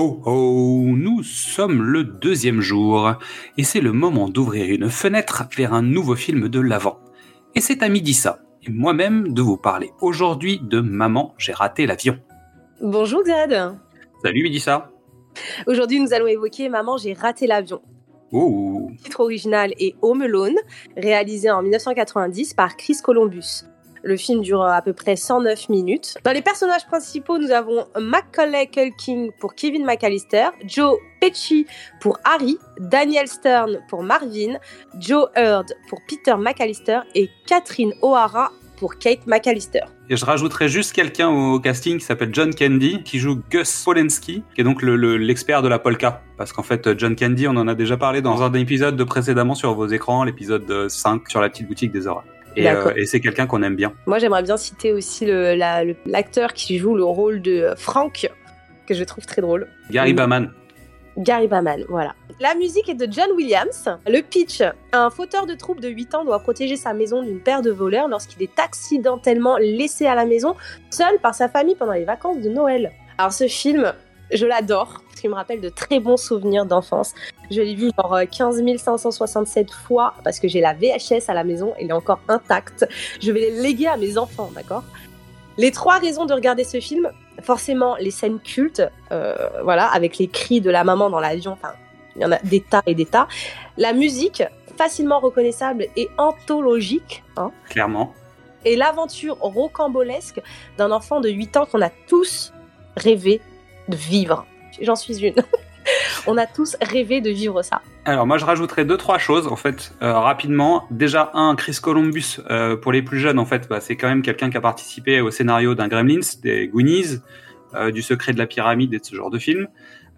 Oh oh, nous sommes le deuxième jour, et c'est le moment d'ouvrir une fenêtre vers un nouveau film de l'avant. Et c'est à midi ça, et moi-même de vous parler aujourd'hui de Maman, j'ai raté l'avion. Bonjour Xad. Salut Midissa. Aujourd'hui, nous allons évoquer Maman, j'ai raté l'avion. Oh. Le titre original est Home Alone, réalisé en 1990 par Chris Columbus. Le film dure à peu près 109 minutes. Dans les personnages principaux, nous avons Macaulay Culkin pour Kevin McAllister, Joe Pesci pour Harry, Daniel Stern pour Marvin, Joe Hurd pour Peter McAllister et Catherine O'Hara pour Kate McAllister. Et je rajouterais juste quelqu'un au casting qui s'appelle John Candy, qui joue Gus Polenski, qui est donc l'expert de la polka. Parce qu'en fait, John Candy, on en a déjà parlé dans un épisode de précédemment sur vos écrans, l'épisode 5 sur la petite boutique des Euh, et, c'est quelqu'un qu'on aime bien. Moi, j'aimerais bien citer aussi l'acteur qui joue le rôle de Frank, que je trouve très drôle. Gary Baman. Gary Baman, voilà. La musique est de John Williams. Le pitch un fauteur de troupe de 8 ans doit protéger sa maison d'une paire de voleurs lorsqu'il est accidentellement laissé à la maison, seul par sa famille pendant les vacances de Noël. Alors, ce film, je l'adore, parce qu'il me rappelle de très bons souvenirs d'enfance. Je l'ai vu genre 15 euh, 567 fois, parce que j'ai la VHS à la maison, elle est encore intacte. Je vais les léguer à mes enfants, d'accord? Les trois raisons de regarder ce film, forcément les scènes cultes, euh, voilà, avec les cris de la maman dans l'avion, enfin, il y en a des tas et des tas. La musique, facilement reconnaissable et anthologique. Hein. Clairement. Et l'aventure rocambolesque d'un enfant de 8 ans qu'on a tous rêvé de vivre. J'en suis une. On a tous rêvé de vivre ça. Alors moi je rajouterais deux trois choses en fait euh, rapidement. Déjà un Chris Columbus euh, pour les plus jeunes en fait bah, c'est quand même quelqu'un qui a participé au scénario d'un Gremlins, des Goonies, euh, du Secret de la pyramide et de ce genre de film.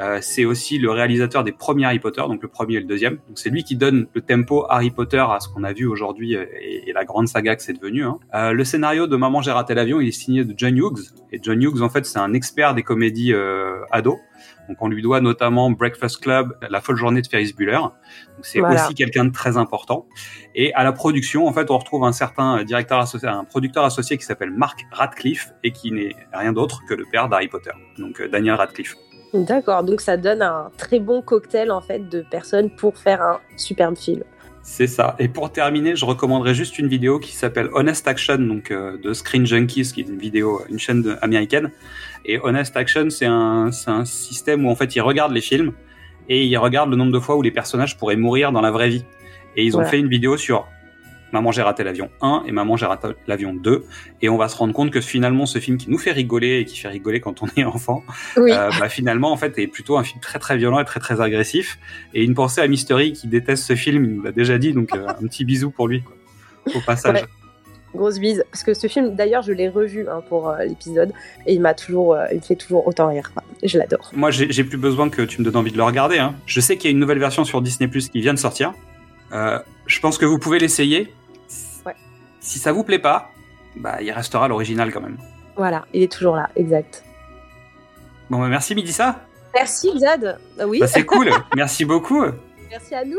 Euh, c'est aussi le réalisateur des premiers Harry Potter, donc le premier et le deuxième. Donc c'est lui qui donne le tempo Harry Potter à ce qu'on a vu aujourd'hui euh, et, la grande saga que c'est devenu. Hein. Euh, le scénario de Maman j'ai raté l'avion, il est signé de John Hughes. Et John Hughes, en fait, c'est un expert des comédies euh, ados. Donc on lui doit notamment Breakfast Club, La folle journée de Ferris Bueller. Donc c'est aussi quelqu'un de très important. Et à la production, en fait, on retrouve un certain directeur associé, un producteur associé qui s'appelle Mark Radcliffe et qui n'est rien d'autre que le père d'Harry Potter, donc Daniel Radcliffe. D'accord, donc ça donne un très bon cocktail en fait de personnes pour faire un superbe film. C'est ça. Et pour terminer, je recommanderais juste une vidéo qui s'appelle Honest Action, donc euh, de Screen Junkies, qui est une vidéo, une chaîne américaine. Et Honest Action, c'est un, un système où en fait ils regardent les films et ils regardent le nombre de fois où les personnages pourraient mourir dans la vraie vie. Et ils ont fait une vidéo sur Maman j'ai raté l'avion 1 et Maman j'ai raté l'avion 2 et on va se rendre compte que finalement ce film qui nous fait rigoler et qui fait rigoler quand on est enfant euh, bah, finalement en fait est plutôt un film très très violent et très très agressif. Et une pensée à Mystery qui déteste ce film il nous l'a déjà dit donc euh, un petit bisou pour lui au passage. Grosse bise. Parce que ce film d'ailleurs je l'ai revu hein, pour euh, l'épisode et il m'a toujours il me fait toujours autant rire je l'adore. Moi j'ai plus besoin que tu me donnes envie de le regarder hein. je sais qu'il y a une nouvelle version sur Disney Plus qui vient de sortir. Je pense que vous pouvez l'essayer si ça vous plaît pas, bah, il restera l'original quand même. Voilà, il est toujours là, exact. Bon, bah, merci Midissa. Merci Zad. Ah oui. Bah, c'est cool. merci beaucoup. Merci à nous.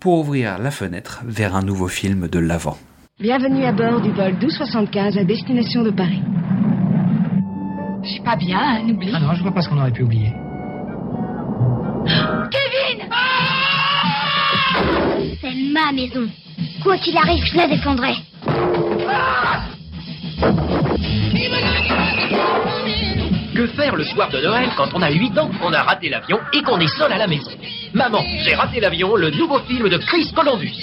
pour ouvrir la fenêtre vers un nouveau film de l'avant. Bienvenue à bord du vol 1275 à destination de Paris. Je suis pas bien, un oubli. Ah non, je vois pas ce qu'on aurait pu oublier. Kevin C'est ma maison. Quoi qu'il arrive, je la défendrai. Que faire le soir de Noël quand on a 8 ans, qu'on a raté l'avion et qu'on est seul à la maison? Maman, j'ai raté l'avion, le nouveau film de Chris Columbus.